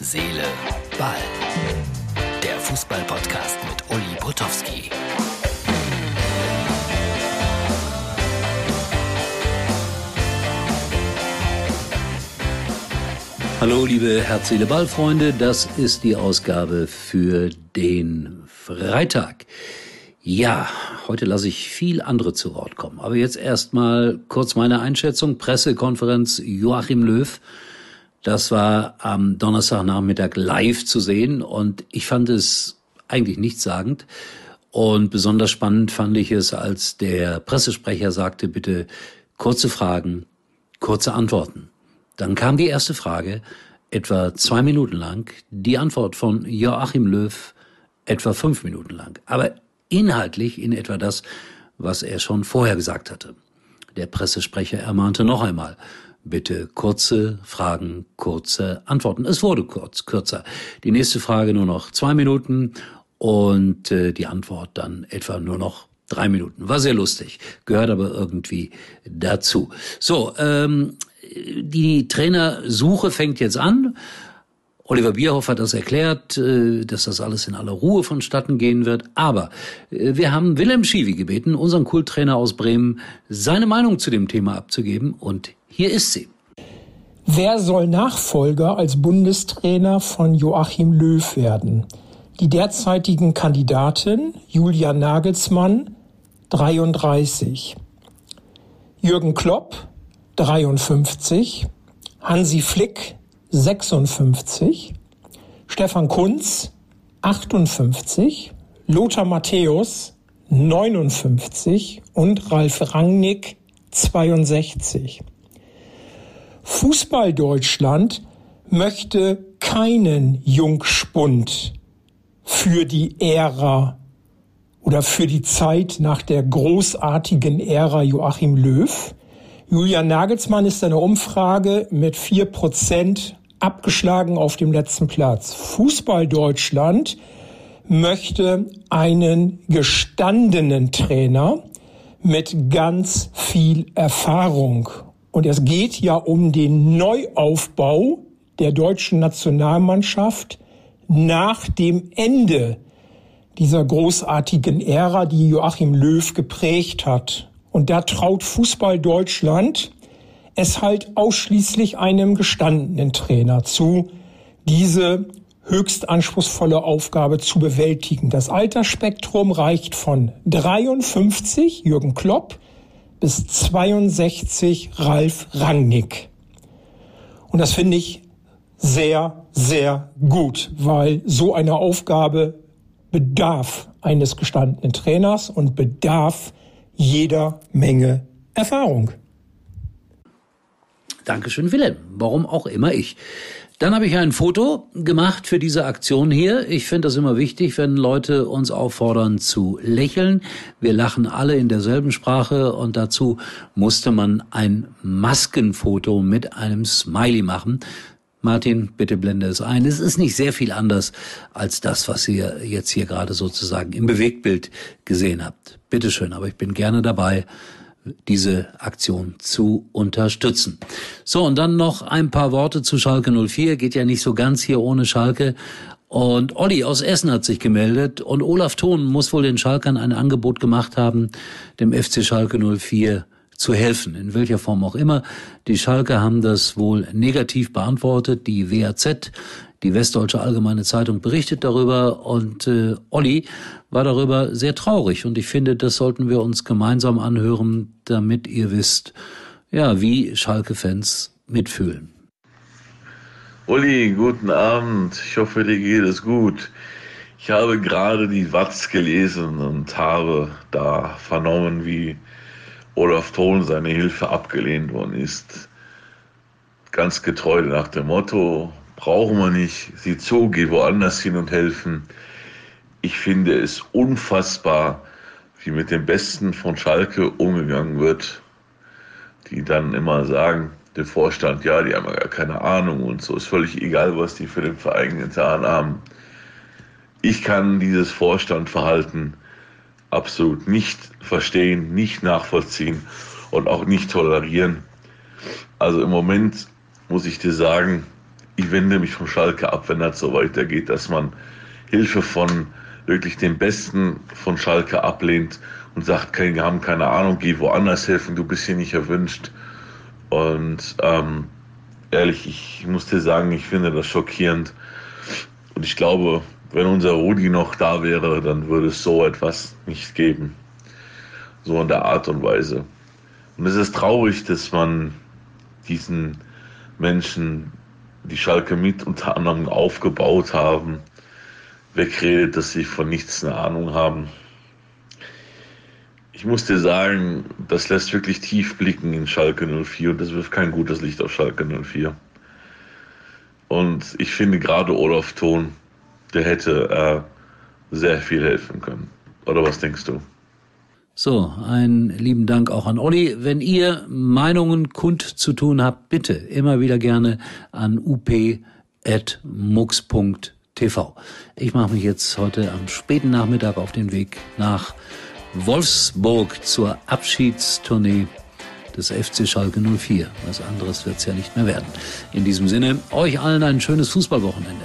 Seele, Ball. Der Fußball-Podcast mit Uli Potowski. Hallo, liebe Herz, Seele, Ball-Freunde. Das ist die Ausgabe für den Freitag. Ja, heute lasse ich viel andere zu Wort kommen. Aber jetzt erstmal kurz meine Einschätzung. Pressekonferenz Joachim Löw. Das war am Donnerstagnachmittag live zu sehen und ich fand es eigentlich nichtssagend. Und besonders spannend fand ich es, als der Pressesprecher sagte, bitte kurze Fragen, kurze Antworten. Dann kam die erste Frage, etwa zwei Minuten lang, die Antwort von Joachim Löw etwa fünf Minuten lang, aber inhaltlich in etwa das, was er schon vorher gesagt hatte. Der Pressesprecher ermahnte noch einmal, bitte kurze Fragen, kurze Antworten. Es wurde kurz, kürzer. Die nächste Frage nur noch zwei Minuten und äh, die Antwort dann etwa nur noch drei Minuten. War sehr lustig, gehört aber irgendwie dazu. So, ähm, die Trainersuche fängt jetzt an. Oliver Bierhoff hat das erklärt, äh, dass das alles in aller Ruhe vonstatten gehen wird. Aber äh, wir haben Willem Schiwi gebeten, unseren Kulttrainer aus Bremen, seine Meinung zu dem Thema abzugeben. Und hier ist sie. Wer soll Nachfolger als Bundestrainer von Joachim Löw werden? Die derzeitigen Kandidaten Julian Nagelsmann 33, Jürgen Klopp 53, Hansi Flick 56, Stefan Kunz 58, Lothar Matthäus 59 und Ralf Rangnick 62. Fußball Deutschland möchte keinen Jungspund für die Ära oder für die Zeit nach der großartigen Ära Joachim Löw, Julian Nagelsmann ist in der Umfrage mit vier Prozent abgeschlagen auf dem letzten Platz. Fußball Deutschland möchte einen gestandenen Trainer mit ganz viel Erfahrung. Und es geht ja um den Neuaufbau der deutschen Nationalmannschaft nach dem Ende dieser großartigen Ära, die Joachim Löw geprägt hat. Und da traut Fußball Deutschland es halt ausschließlich einem gestandenen Trainer zu, diese höchst anspruchsvolle Aufgabe zu bewältigen. Das Altersspektrum reicht von 53 Jürgen Klopp bis 62 Ralf Rangnick. Und das finde ich sehr, sehr gut, weil so eine Aufgabe bedarf eines gestandenen Trainers und bedarf jeder Menge Erfahrung. Dankeschön, Willem. Warum auch immer ich. Dann habe ich ein Foto gemacht für diese Aktion hier. Ich finde das immer wichtig, wenn Leute uns auffordern zu lächeln. Wir lachen alle in derselben Sprache und dazu musste man ein Maskenfoto mit einem Smiley machen. Martin, bitte blende es ein. Es ist nicht sehr viel anders als das, was ihr jetzt hier gerade sozusagen im Bewegtbild gesehen habt. Bitteschön, aber ich bin gerne dabei, diese Aktion zu unterstützen. So, und dann noch ein paar Worte zu Schalke 04. Geht ja nicht so ganz hier ohne Schalke. Und Olli aus Essen hat sich gemeldet und Olaf Thon muss wohl den Schalkern ein Angebot gemacht haben, dem FC Schalke 04 zu helfen, in welcher Form auch immer. Die Schalke haben das wohl negativ beantwortet. Die WAZ, die Westdeutsche Allgemeine Zeitung, berichtet darüber und äh, Olli war darüber sehr traurig. Und ich finde, das sollten wir uns gemeinsam anhören, damit ihr wisst, ja, wie Schalke-Fans mitfühlen. Uli, guten Abend. Ich hoffe, dir geht es gut. Ich habe gerade die Watz gelesen und habe da vernommen, wie Olaf Thon seine Hilfe abgelehnt worden ist. Ganz getreu nach dem Motto, brauchen wir nicht, sieh zu, geh woanders hin und helfen. Ich finde es unfassbar, wie mit dem Besten von Schalke umgegangen wird, die dann immer sagen, der Vorstand, ja, die haben ja gar keine Ahnung und so, ist völlig egal, was die für den Verein getan haben. Ich kann dieses Vorstandverhalten absolut nicht verstehen, nicht nachvollziehen und auch nicht tolerieren. Also im Moment muss ich dir sagen, ich wende mich von Schalke ab, wenn das so weitergeht, dass man Hilfe von wirklich den Besten von Schalke ablehnt und sagt, wir haben keine Ahnung, geh woanders helfen, du bist hier nicht erwünscht. Und ähm, ehrlich, ich muss dir sagen, ich finde das schockierend. Und ich glaube, wenn unser Rudi noch da wäre, dann würde es so etwas nicht geben. So in der Art und Weise. Und es ist traurig, dass man diesen Menschen die Schalke mit unter anderem aufgebaut haben, wegredet, dass sie von nichts eine Ahnung haben. Ich muss dir sagen, das lässt wirklich tief blicken in Schalke 04 und das wirft kein gutes Licht auf Schalke 04. Und ich finde gerade Olaf Thon, der hätte äh, sehr viel helfen können. Oder was denkst du? So, einen lieben Dank auch an Olli. Wenn ihr Meinungen kund zu tun habt, bitte immer wieder gerne an up.mux.tv. Ich mache mich jetzt heute am späten Nachmittag auf den Weg nach Wolfsburg zur Abschiedstournee des FC Schalke 04. Was anderes wird's ja nicht mehr werden. In diesem Sinne, euch allen ein schönes Fußballwochenende.